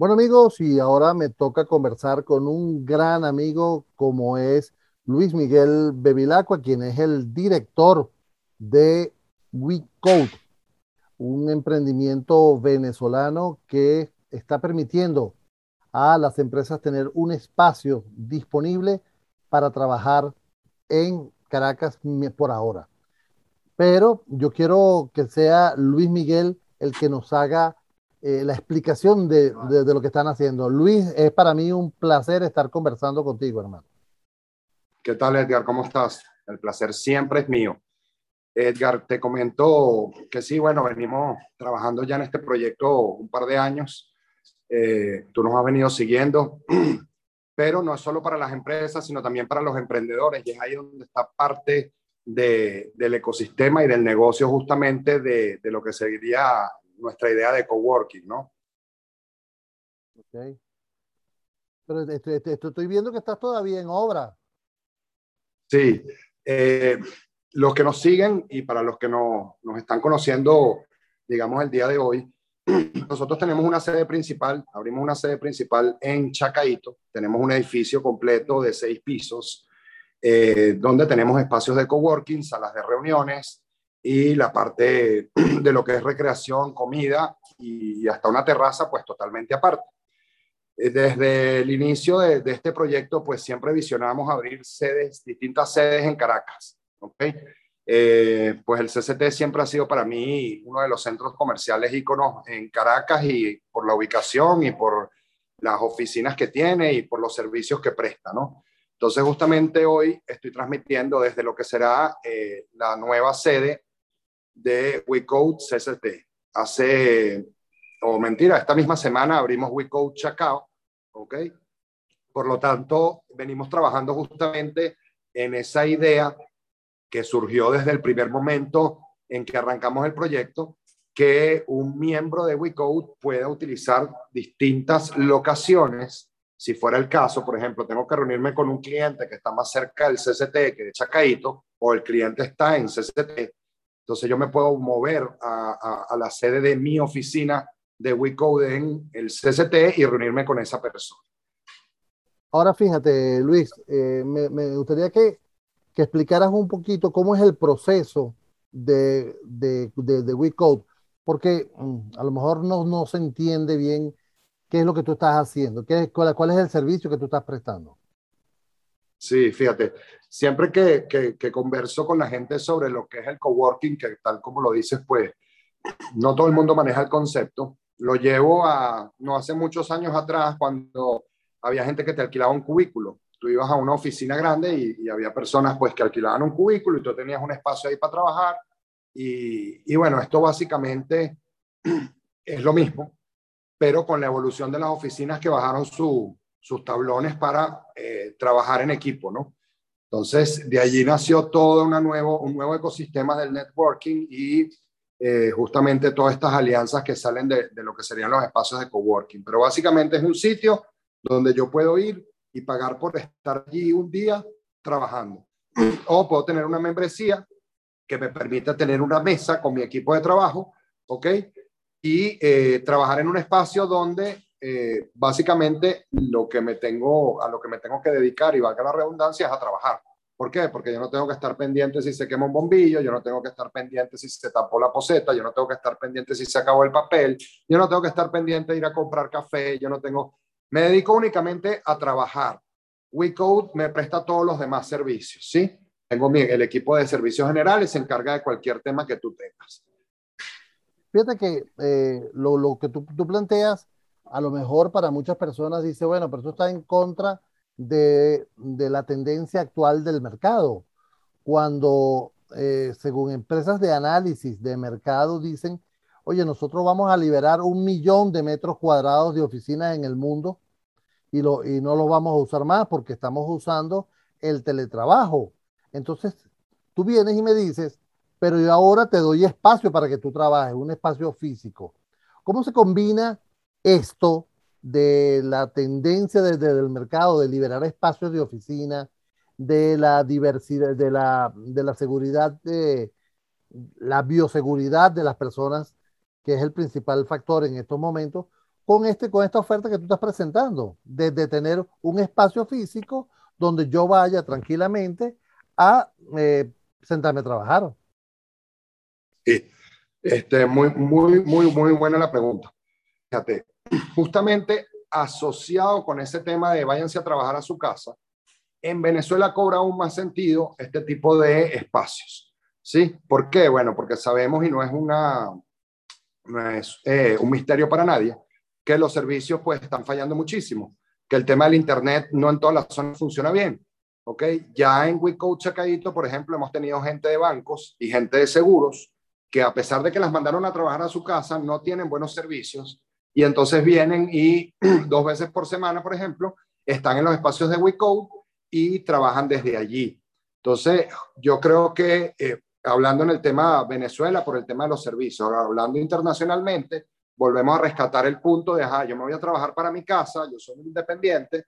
Bueno amigos, y ahora me toca conversar con un gran amigo como es Luis Miguel Bevilacqua, quien es el director de WeCode, un emprendimiento venezolano que está permitiendo a las empresas tener un espacio disponible para trabajar en Caracas por ahora. Pero yo quiero que sea Luis Miguel el que nos haga eh, la explicación de, lo que están haciendo. Luis, es para mí un placer estar conversando contigo, hermano. ¿Qué tal, Edgar? ¿Cómo estás? El placer siempre es mío. Edgar, te comento que sí, bueno, venimos trabajando ya en este proyecto un par de años. Eh, tú nos has venido siguiendo, pero no es solo para las empresas, sino también para los emprendedores. Y es ahí donde está parte de, del ecosistema y del negocio justamente de, de lo que sería nuestra idea de coworking, ¿no? Ok. Pero estoy viendo que estás todavía en obra. Sí. Eh, los que nos siguen y para los que no, nos están conociendo, digamos, el día de hoy, nosotros tenemos una sede principal, abrimos una sede principal en Chacaito, tenemos un edificio completo de seis pisos, eh, donde tenemos espacios de coworking, salas de reuniones, y la parte de lo que es recreación, comida y hasta una terraza, pues totalmente aparte. Eh, desde el inicio de, este proyecto, pues siempre visionamos abrir sedes, distintas sedes en Caracas. ¿okay? Eh, pues el CCT siempre ha sido para mí uno de los centros comerciales íconos en Caracas y por la ubicación y por las oficinas que tiene y por los servicios que presta, ¿no? Entonces, justamente hoy estoy transmitiendo desde lo que será eh, la nueva sede de WeCode CCT. Hace, o mentira, esta misma semana abrimos WeCode Chacao, ¿ok? Por lo tanto, venimos trabajando justamente en esa idea que surgió desde el primer momento en que arrancamos el proyecto, que un miembro de WeCode pueda utilizar distintas locaciones. Si fuera el caso, por ejemplo, tengo que reunirme con un cliente que está más cerca del CCT que de Chacaito, o el cliente está en CCT, entonces yo me puedo mover a, la sede de mi oficina de WeCode en el CCT y reunirme con esa persona. Ahora fíjate, Luis, eh, me, gustaría que, que, explicaras un poquito cómo es el proceso de, de, de, de WeCode, porque mm, a lo mejor no, no se entiende bien qué es lo que tú estás haciendo, qué, cuál, cuál es el servicio que tú estás prestando. Sí, fíjate, siempre que, que, converso con la gente sobre lo que es el coworking, que tal como lo dices, pues no todo el mundo maneja el concepto. Lo llevo a, no hace muchos años atrás, cuando había gente que te alquilaba un cubículo. Tú ibas a una oficina grande y, había personas pues que alquilaban un cubículo y tú tenías un espacio ahí para trabajar. Y, y bueno, esto básicamente es lo mismo, pero con la evolución de las oficinas que bajaron su, sus tablones para eh, trabajar en equipo, ¿no? Entonces, de allí nació todo una nuevo, un nuevo ecosistema del networking y eh, justamente todas estas alianzas que salen de, lo que serían los espacios de coworking. Pero básicamente es un sitio donde yo puedo ir y pagar por estar allí un día trabajando. O puedo tener una membresía que me permita tener una mesa con mi equipo de trabajo, ¿ok? Y eh, trabajar en un espacio donde eh, básicamente lo que me tengo, a lo que me tengo que dedicar, y valga la redundancia, es a trabajar. ¿Por qué? Porque yo no tengo que estar pendiente si se quema un bombillo, yo no tengo que estar pendiente si se tapó la poseta, yo no tengo que estar pendiente si se acabó el papel, yo no tengo que estar pendiente de ir a comprar café, yo no tengo... Me dedico únicamente a trabajar. WeCode me presta todos los demás servicios, ¿sí? Tengo mi, el equipo de servicios generales, se encarga de cualquier tema que tú tengas. Fíjate que eh, lo, que tú planteas a lo mejor para muchas personas dice, bueno, pero eso está en contra de, la tendencia actual del mercado. Cuando, eh, según empresas de análisis de mercado, dicen, oye, nosotros vamos a liberar un millón de metros cuadrados de oficinas en el mundo y, lo, y no lo vamos a usar más porque estamos usando el teletrabajo. Entonces, tú vienes y me dices, pero yo ahora te doy espacio para que tú trabajes, un espacio físico. ¿Cómo se combina esto de la tendencia desde el mercado de liberar espacios de oficina, de la diversidad, de la, de la seguridad, de la bioseguridad de las personas, que es el principal factor en estos momentos, con, este, con esta oferta que tú estás presentando, de, tener un espacio físico donde yo vaya tranquilamente a eh, sentarme a trabajar. Sí, este, muy, muy, muy, muy buena la pregunta. Fíjate, justamente asociado con ese tema de váyanse a trabajar a su casa, en Venezuela cobra aún más sentido este tipo de espacios. ¿Sí? ¿Por qué? Bueno, porque sabemos y no es, una, no es eh, un misterio para nadie que los servicios pues están fallando muchísimo, que el tema del Internet no en todas las zonas funciona bien. ¿ok? Ya en WeCode Chacadito, por ejemplo, hemos tenido gente de bancos y gente de seguros que a pesar de que las mandaron a trabajar a su casa, no tienen buenos servicios y entonces vienen y dos veces por semana, por ejemplo, están en los espacios de WeCode y trabajan desde allí. Entonces, yo creo que eh, hablando en el tema Venezuela, por el tema de los servicios, hablando internacionalmente, volvemos a rescatar el punto de, ajá, yo me voy a trabajar para mi casa, yo soy independiente,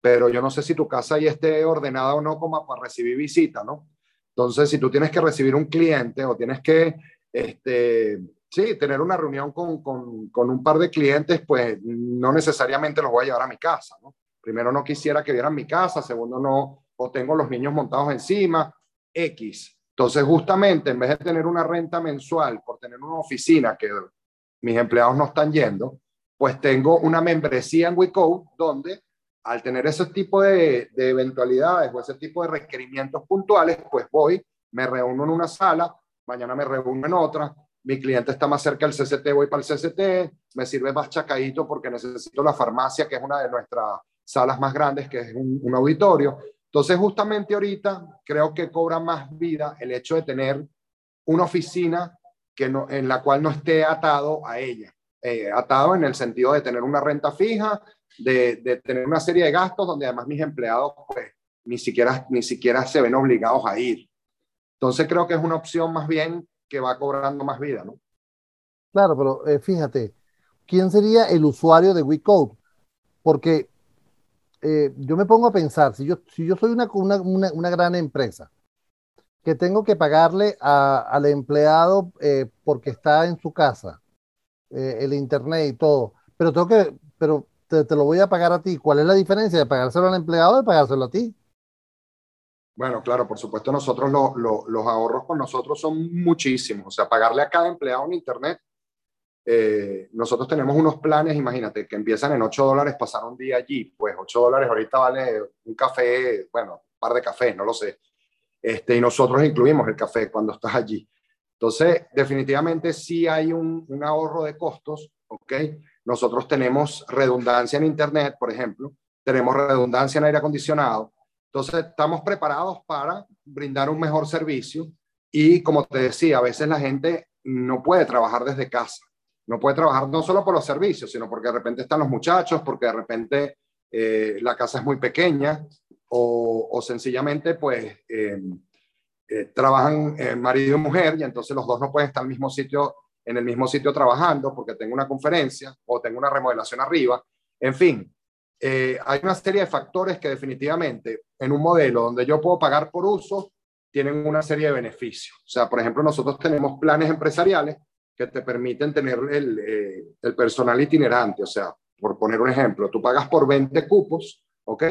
pero yo no sé si tu casa ya esté ordenada o no como para recibir visita, ¿no? Entonces, si tú tienes que recibir un cliente o tienes que este, sí, tener una reunión con, con, un par de clientes, pues no necesariamente los voy a llevar a mi casa. Primero no quisiera que vieran mi casa, segundo no, o tengo los niños montados encima, X. Entonces, justamente, en vez de tener una renta mensual por tener una oficina que mis empleados no están yendo, pues tengo una membresía en WeCode donde al tener ese tipo de, de eventualidades o ese tipo de requerimientos puntuales, pues voy, me reúno en una sala, mañana me reúno en otra, mi cliente está más cerca del CCT, voy para el CCT, me sirve más chacadito porque necesito la farmacia, que es una de nuestras salas más grandes, que es un, auditorio. Entonces, justamente ahorita creo que cobra más vida el hecho de tener una oficina que no, en la cual no esté atado a ella. Eh, atado en el sentido de tener una renta fija, de, de, tener una serie de gastos donde además mis empleados pues ni siquiera, ni siquiera se ven obligados a ir. Entonces creo que es una opción más bien que va cobrando más vida, ¿no? Claro, pero eh, fíjate, ¿quién sería el usuario de WeCode? Porque eh, yo me pongo a pensar, si yo, si yo soy una, una, gran empresa, que tengo que pagarle al empleado eh, porque está en su casa, el internet y todo, pero tengo que, pero te, lo voy a pagar a ti. ¿Cuál es la diferencia de pagárselo al empleado y de pagárselo a ti? Bueno, claro, por supuesto, nosotros los ahorros con nosotros son muchísimos. O sea, pagarle a cada empleado en Internet, eh, nosotros tenemos unos planes, imagínate, que empiezan en 8 dólares pasar un día allí. Pues 8 dólares ahorita vale un café, bueno, un par de cafés, no lo sé. Este, y nosotros incluimos el café cuando estás allí. Entonces, definitivamente sí hay un, un ahorro de costos, ¿ok? Nosotros tenemos redundancia en Internet, por ejemplo, tenemos redundancia en aire acondicionado, entonces, estamos preparados para brindar un mejor servicio y, como te decía, a veces la gente no puede trabajar desde casa. No puede trabajar no solo por los servicios, sino porque de repente están los muchachos, porque de repente eh, la casa es muy pequeña o, sencillamente pues eh, eh, trabajan marido y mujer y entonces los dos no pueden estar en el mismo sitio en el mismo sitio trabajando porque tengo una conferencia o tengo una remodelación arriba. En fin, eh, hay una serie de factores que definitivamente en un modelo donde yo puedo pagar por uso, tienen una serie de beneficios. O sea, por ejemplo, nosotros tenemos planes empresariales que te permiten tener el, eh, personal itinerante. O sea, por poner un ejemplo, tú pagas por 20 cupos, ¿ok?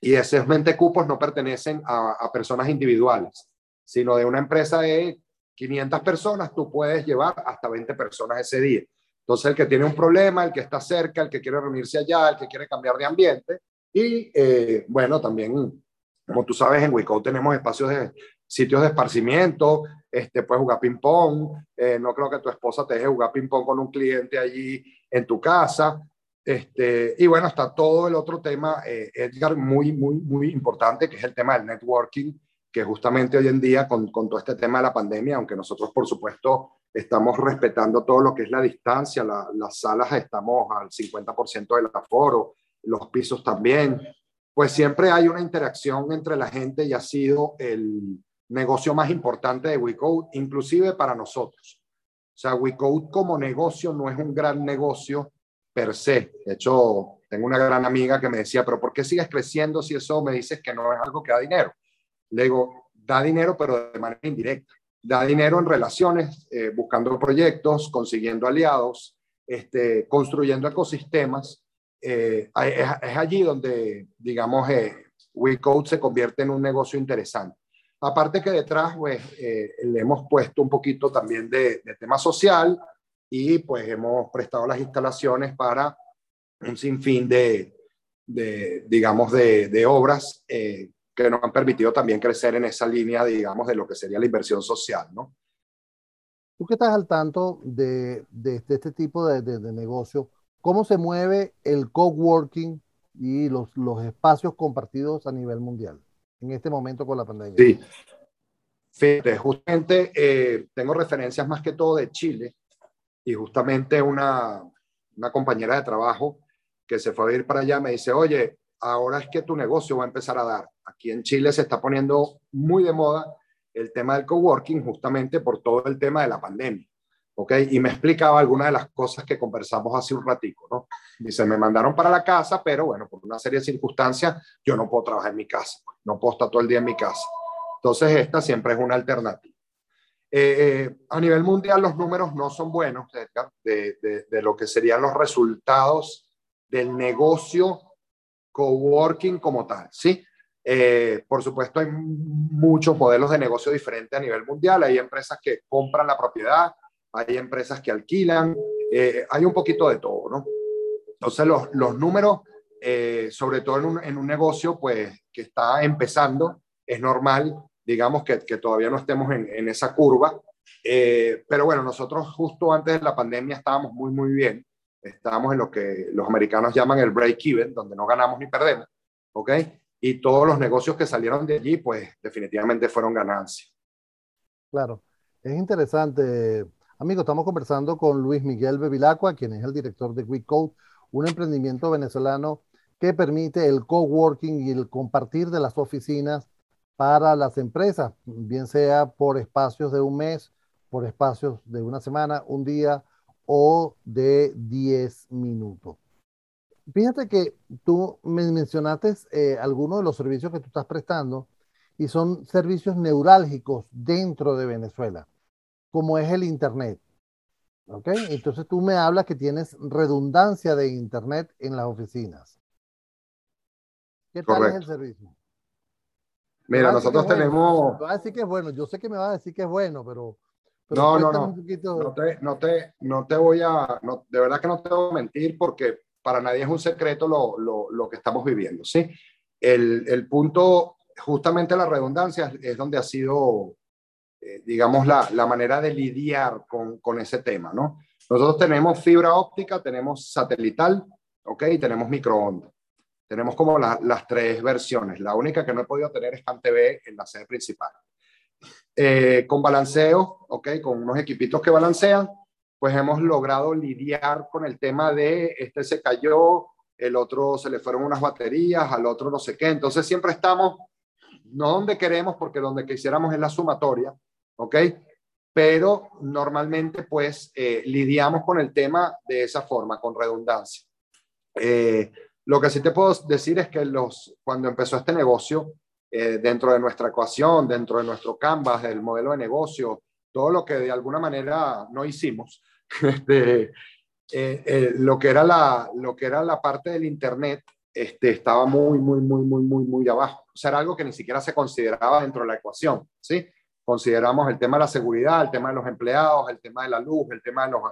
Y esos 20 cupos no pertenecen a, a personas individuales, sino de una empresa de 500 personas, tú puedes llevar hasta 20 personas ese día. Entonces, el que tiene un problema, el que está cerca, el que quiere reunirse allá, el que quiere cambiar de ambiente. Y eh, bueno, también, como tú sabes, en Wicode tenemos espacios de sitios de esparcimiento, este, puedes jugar ping-pong. Eh, no creo que tu esposa te deje jugar ping-pong con un cliente allí en tu casa. Este, y bueno, está todo el otro tema, eh, Edgar, muy, muy, muy importante, que es el tema del networking, que justamente hoy en día, con, con todo este tema de la pandemia, aunque nosotros, por supuesto, estamos respetando todo lo que es la distancia, las salas estamos al 50% del aforo, los pisos también, pues siempre hay una interacción entre la gente y ha sido el negocio más importante de WeCode, inclusive para nosotros. O sea, WeCode como negocio no es un gran negocio per se. De hecho, tengo una gran amiga que me decía, pero ¿por qué sigues creciendo si eso me dices que no es algo que da dinero? Le digo, da dinero, pero de manera indirecta da dinero en relaciones, eh, buscando proyectos, consiguiendo aliados, este, construyendo ecosistemas. Eh, es, allí donde, digamos, eh, WeCode se convierte en un negocio interesante. Aparte que detrás, pues, eh, le hemos puesto un poquito también de, tema social y pues hemos prestado las instalaciones para un sinfín de, de digamos, de, obras eh, que nos han permitido también crecer en esa línea, digamos, de lo que sería la inversión social, ¿no? Tú que estás al tanto de, de, este tipo de, de, negocio, ¿cómo se mueve el coworking y los, los espacios compartidos a nivel mundial en este momento con la pandemia? Sí, Fíjate, justamente eh, tengo referencias más que todo de Chile y justamente una, una compañera de trabajo que se fue a ir para allá me dice, oye, ahora es que tu negocio va a empezar a dar. Aquí en Chile se está poniendo muy de moda el tema del coworking justamente por todo el tema de la pandemia. ¿ok? Y me explicaba algunas de las cosas que conversamos hace un ratico, ¿no? Dice, me mandaron para la casa, pero bueno, por una serie de circunstancias, yo no puedo trabajar en mi casa, no puedo estar todo el día en mi casa. Entonces, esta siempre es una alternativa. Eh, eh, a nivel mundial, los números no son buenos, de, lo que serían los resultados del negocio coworking como tal, ¿sí? Eh, por supuesto, hay muchos modelos de negocio diferentes a nivel mundial. Hay empresas que compran la propiedad, hay empresas que alquilan, hay un poquito de todo, ¿no? Entonces, los, los números, sobre todo en un, en un, negocio pues, que está empezando, es normal digamos que, que todavía no estemos en, en esa curva. Eh, pero bueno, nosotros justo antes de la pandemia estábamos muy, muy bien. Estábamos en lo que los americanos llaman el break-even, donde no ganamos ni perdemos. ¿Ok? Y todos los negocios que salieron de allí, pues definitivamente fueron ganancias. Claro, es interesante. Amigo, estamos conversando con Luis Miguel Bevilacqua, quien es el director de WeCode, un emprendimiento venezolano que permite el coworking y el compartir de las oficinas para las empresas, bien sea por espacios de un mes, por espacios de una semana, un día o de 10 minutos. Fíjate que tú me mencionaste eh, algunos de los servicios que tú estás prestando y son servicios neurálgicos dentro de Venezuela, como es el Internet. ¿Ok? Entonces tú me hablas que tienes redundancia de Internet en las oficinas. ¿Qué tal es el servicio? Mira, nosotros tenemos... Me va a decir que es bueno, yo sé que me va a decir que es bueno, pero... no, no, no. No, te, no, te, no te voy a... No, de verdad que no te voy a mentir porque para nadie es un secreto lo, lo, lo que estamos viviendo, ¿sí? El, el, punto, justamente la redundancia, es donde ha sido, eh, digamos, la, la, manera de lidiar con, con ese tema, ¿no? Nosotros tenemos fibra óptica, tenemos satelital, ¿ok? Y tenemos microondas. Tenemos como las tres versiones. La única que no he podido tener es CanTV en la sede principal. Eh, con balanceo, ¿ok? Con unos equipitos que balancean, pues hemos logrado lidiar con el tema de este se cayó, el otro se le fueron unas baterías, al otro no sé qué. Entonces siempre estamos, no donde queremos, porque donde quisiéramos es la sumatoria, ¿ok? Pero normalmente pues eh, lidiamos con el tema de esa forma, con redundancia. Eh, lo que sí te puedo decir es que los, cuando empezó este negocio, eh, dentro de nuestra ecuación, dentro de nuestro canvas, del modelo de negocio, todo lo que de alguna manera no hicimos, este, eh, eh, lo, que era la, lo que era la parte del Internet este, estaba muy, muy, muy, muy, muy, muy abajo. O sea, era algo que ni siquiera se consideraba dentro de la ecuación, ¿sí? Consideramos el tema de la seguridad, el tema de los empleados, el tema de la luz, el tema de, los,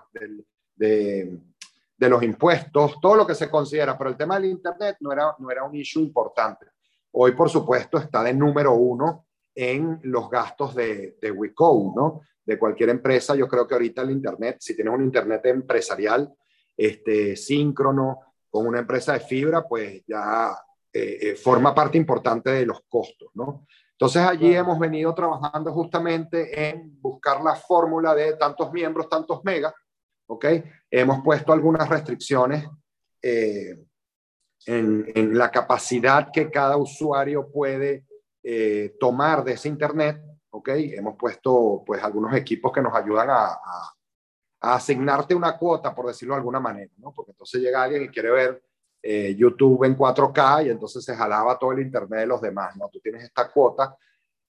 de de los impuestos, todo lo que se considera, pero el tema del Internet no era, no era un issue importante. Hoy, por supuesto, está de número uno en los gastos de, de WeCode, ¿no? De cualquier empresa, yo creo que ahorita el Internet, si tienes un Internet empresarial, este, síncrono, con una empresa de fibra, pues ya eh, eh, forma parte importante de los costos, ¿no? Entonces allí hemos venido trabajando justamente en buscar la fórmula de tantos miembros, tantos megas, ¿ok? Hemos puesto algunas restricciones eh, en, en, la capacidad que cada usuario puede eh, tomar de ese Internet, ¿ok? Hemos puesto pues algunos equipos que nos ayudan a, a, a asignarte una cuota, por decirlo de alguna manera, ¿no? Porque entonces llega alguien y quiere ver eh, YouTube en 4K y entonces se jalaba todo el Internet de los demás, ¿no? Tú tienes esta cuota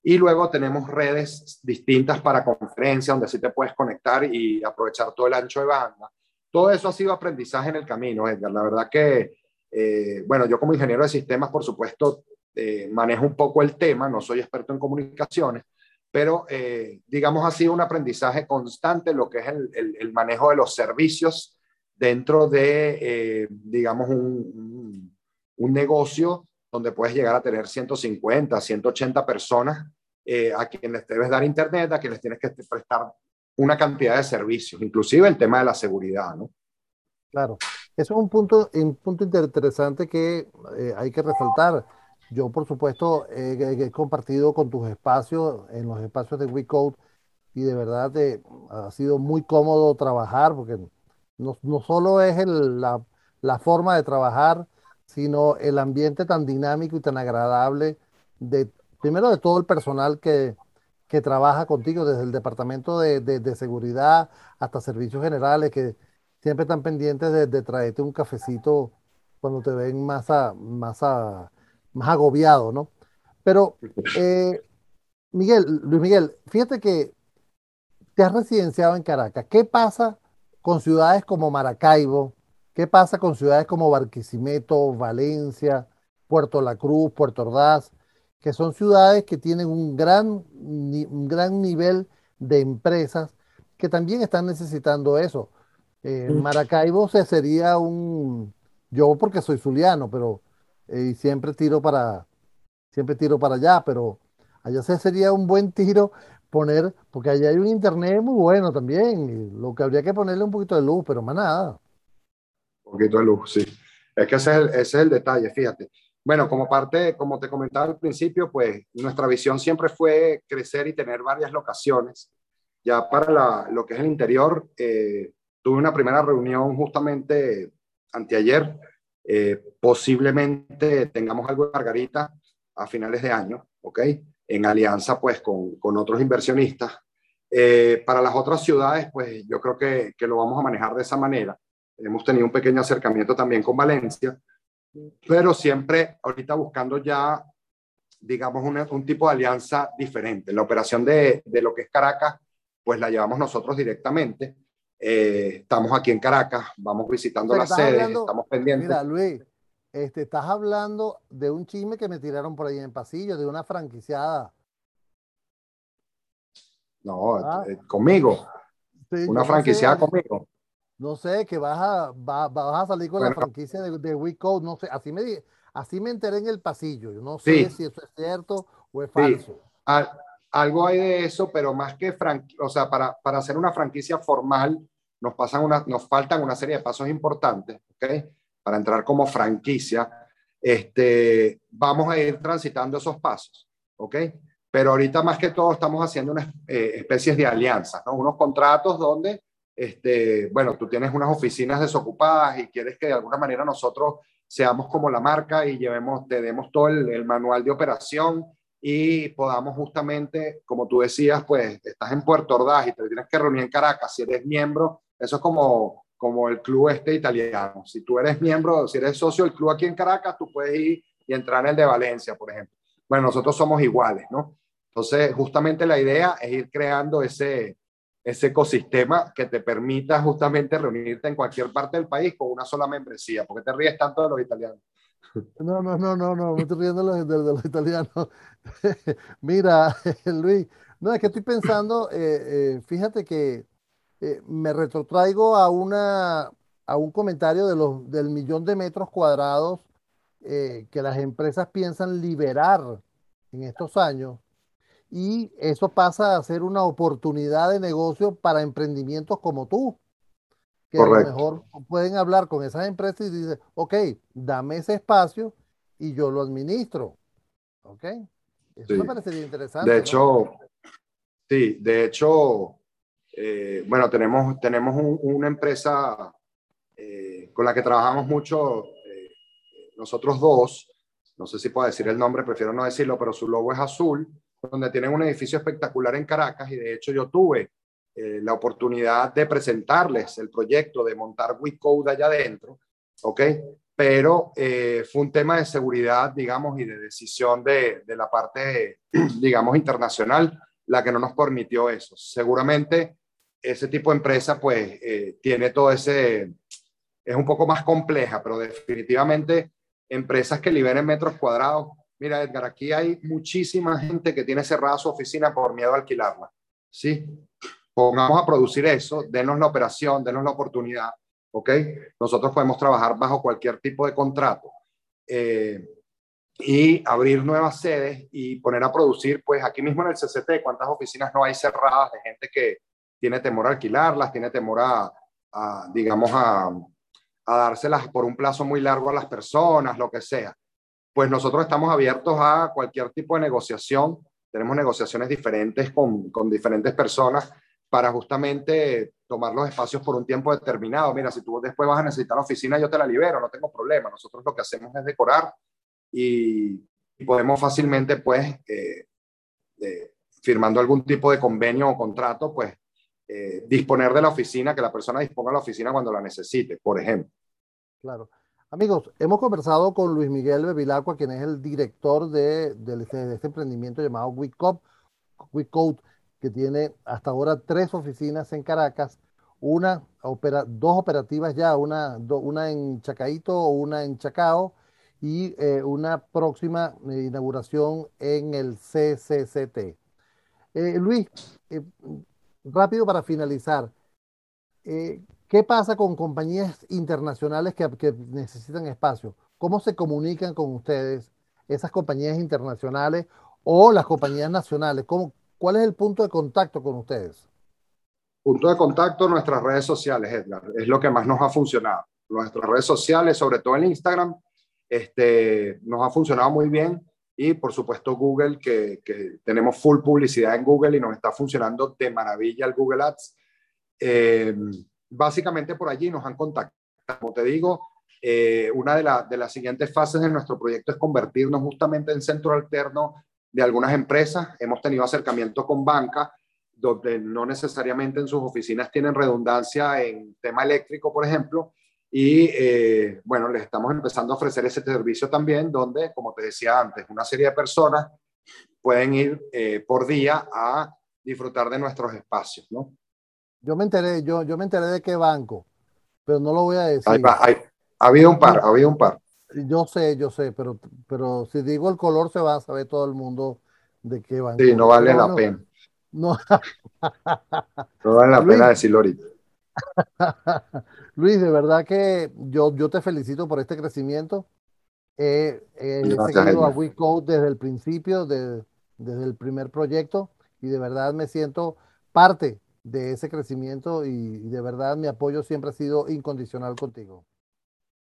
y luego tenemos redes distintas para conferencias donde sí te puedes conectar y aprovechar todo el ancho de banda. todo eso ha sido aprendizaje en el camino, Edgar. La verdad que, eh, bueno, yo como ingeniero de sistemas, por supuesto, eh, manejo un poco el tema, no soy experto en comunicaciones, pero eh, digamos sido un aprendizaje constante lo que es el, manejo de los servicios dentro de, digamos, un, un, negocio donde puedes llegar a tener 150, 180 personas a quienes debes dar internet, a quienes tienes que prestar una cantidad de servicios, inclusive el tema de la seguridad, ¿no? Claro, es un punto, un punto interesante que eh, hay que resaltar. Yo, por supuesto, he compartido con tus espacios, en los espacios de WeCode, y de verdad eh, ha sido muy cómodo trabajar, porque no, no solo es el, la, la, forma de trabajar, sino el ambiente tan dinámico y tan agradable de, primero de todo el personal que, que trabaja contigo, desde el departamento de, de, seguridad hasta servicios generales, que siempre están pendientes de, traerte un cafecito cuando te ven más, más, más agobiado, ¿no? Pero, eh, Miguel, Luis Miguel, fíjate que te has residenciado en Caracas. ¿Qué pasa con ciudades como Maracaibo? ¿Qué pasa con ciudades como Barquisimeto, Valencia, Puerto La Cruz, Puerto Ordaz? que son ciudades que tienen un gran, un gran nivel de empresas que también están necesitando eso. Eh, Maracaibo se sería un, yo porque soy zuliano, pero eh, siempre tiro para, siempre tiro para allá, pero allá se sería un buen tiro poner, porque allá hay un internet muy bueno también, lo que habría que ponerle un poquito de luz, pero más nada. Un poquito de luz, sí. Es que ese es el, ese es el detalle, fíjate. Bueno, como parte, como te comentaba al principio, pues nuestra visión siempre fue crecer y tener varias locaciones. Ya para lo que es el interior, eh, tuve una primera reunión justamente anteayer. Eh, posiblemente tengamos algo de Margarita a finales de año, ¿ok? En alianza pues con, con otros inversionistas. Eh, para las otras ciudades, pues yo creo que, que lo vamos a manejar de esa manera. Hemos tenido un pequeño acercamiento también con Valencia pero siempre ahorita buscando ya, digamos, un tipo de alianza diferente. La operación de, de, lo que es Caracas, pues la llevamos nosotros directamente. Eh, estamos aquí en Caracas, vamos visitando las sedes, estamos pendientes. Mira, Luis, este, estás hablando de un chisme que me tiraron por ahí en el pasillo, de una franquiciada. No, ah. eh, conmigo. una franquiciada conmigo. No sé, que vas a, vas a salir con la franquicia de, de WeCode, no sé, así me, así me enteré en el pasillo, yo no sé si eso es cierto o es falso. Algo hay de eso, pero más que o sea, para, para hacer una franquicia formal, nos, pasan una, nos faltan una serie de pasos importantes, ¿ok? Para entrar como franquicia, este, vamos a ir transitando esos pasos, ¿ok? Pero ahorita más que todo estamos haciendo unas eh, especies de alianzas, ¿no? Unos contratos donde este, bueno, tú tienes unas oficinas desocupadas y quieres que de alguna manera nosotros seamos como la marca y llevemos, te demos todo el, manual de operación y podamos justamente, como tú decías, pues estás en Puerto Ordaz y te tienes que reunir en Caracas, si eres miembro, eso es como, como el club este italiano. Si tú eres miembro, si eres socio del club aquí en Caracas, tú puedes ir y entrar en el de Valencia, por ejemplo. Bueno, nosotros somos iguales, ¿no? Entonces, justamente la idea es ir creando ese, ese ecosistema que te permita justamente reunirte en cualquier parte del país con una sola membresía. ¿Por qué te ríes tanto de los italianos? No, no, no, no, no, me estoy riendo de los, de, los italianos. Mira, Luis, no, es que estoy pensando, eh, eh, fíjate que eh, me retrotraigo a, una, a un comentario de los, del millón de metros cuadrados que las empresas piensan liberar en estos años y eso pasa a ser una oportunidad de negocio para emprendimientos como tú, que a lo mejor pueden hablar con esas empresas y dicen, ok, dame ese espacio y yo lo administro. ¿Ok? Eso me parecería interesante. De hecho, sí, de hecho, eh, bueno, tenemos, tenemos una empresa eh, con la que trabajamos mucho, eh, nosotros dos, no sé si puedo decir el nombre, prefiero no decirlo, pero su logo es azul donde tienen un edificio espectacular en Caracas y de hecho yo tuve eh, la oportunidad de presentarles el proyecto de montar WeCode allá adentro, ¿ok? Pero eh, fue un tema de seguridad, digamos, y de decisión de, de la parte, digamos, internacional, la que no nos permitió eso. Seguramente ese tipo de empresa pues eh, tiene todo ese, es un poco más compleja, pero definitivamente empresas que liberen metros cuadrados. Mira, Edgar, aquí hay muchísima gente que tiene cerrada su oficina por miedo a alquilarla. ¿Sí? Pongamos a producir eso, denos la operación, denos la oportunidad, ¿ok? Nosotros podemos trabajar bajo cualquier tipo de contrato. Eh, y abrir nuevas sedes y poner a producir, pues aquí mismo en el CCT, cuántas oficinas no hay cerradas de gente que tiene temor a alquilarlas, tiene temor a, digamos, a, a dárselas por un plazo muy largo a las personas, lo que sea. Pues nosotros estamos abiertos a cualquier tipo de negociación. Tenemos negociaciones diferentes con, con diferentes personas para justamente tomar los espacios por un tiempo determinado. Mira, si tú después vas a necesitar la oficina, yo te la libero, no tengo problema. Nosotros lo que hacemos es decorar y, podemos fácilmente, pues, eh, eh, firmando algún tipo de convenio o contrato, pues, eh, disponer de la oficina, que la persona disponga de la oficina cuando la necesite, por ejemplo. Claro. Amigos, hemos conversado con Luis Miguel Bevilacqua, quien es el director de, este emprendimiento llamado WeCode, que tiene hasta ahora tres oficinas en Caracas, una opera, dos operativas ya, una, una en Chacaito, una en Chacao y eh, una próxima eh, inauguración en el CCCT. Eh, Luis, rápido para finalizar, ¿qué pasa con compañías internacionales que, que, necesitan espacio? ¿Cómo se comunican con ustedes esas compañías internacionales o las compañías nacionales? ¿Cómo, ¿Cuál es el punto de contacto con ustedes? Punto de contacto, nuestras redes sociales, Edgar. Es lo que más nos ha funcionado. Nuestras redes sociales, sobre todo en Instagram, este, nos ha funcionado muy bien y por supuesto Google, que, tenemos full publicidad en Google y nos está funcionando de maravilla el Google Ads. Eh, básicamente por allí nos han contactado. Como te digo, eh, una de, de, las siguientes fases de nuestro proyecto es convertirnos justamente en centro alterno de algunas empresas. Hemos tenido acercamiento con banca, donde no necesariamente en sus oficinas tienen redundancia en tema eléctrico, por ejemplo, y eh, bueno, les estamos empezando a ofrecer ese servicio también, donde, como te decía antes, una serie de personas pueden ir eh, por día a disfrutar de nuestros espacios, ¿no? Yo me enteré, yo, yo me enteré de qué banco, pero no lo voy a decir. ha habido un par, ha habido un par. Yo sé, yo sé, pero, pero si digo el color se va a saber todo el mundo de qué banco. Sí, no vale la pena. No. no vale la pena decirlo ahorita. Luis, de verdad que yo, yo te felicito por este crecimiento. he seguido a WeCode desde el principio, desde el primer proyecto, y de verdad me siento parte de ese crecimiento y, de verdad mi apoyo siempre ha sido incondicional contigo.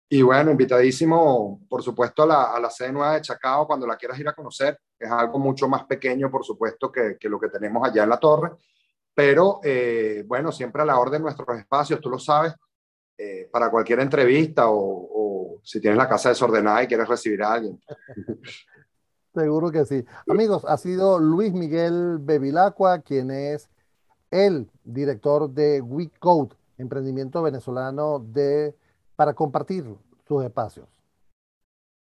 Y bueno, invitadísimo, por supuesto, a la, a la sede nueva de Chacao cuando la quieras ir a conocer. Es algo mucho más pequeño, por supuesto, que, que lo que tenemos allá en la torre pero eh, bueno, siempre a la orden de nuestros espacios, tú lo sabes, eh, para cualquier entrevista o, si tienes la casa desordenada y quieres recibir a alguien. Seguro que sí. Amigos, ha sido Luis Miguel Bevilacqua, quien es el director de WeCode, emprendimiento venezolano de, para compartir sus espacios.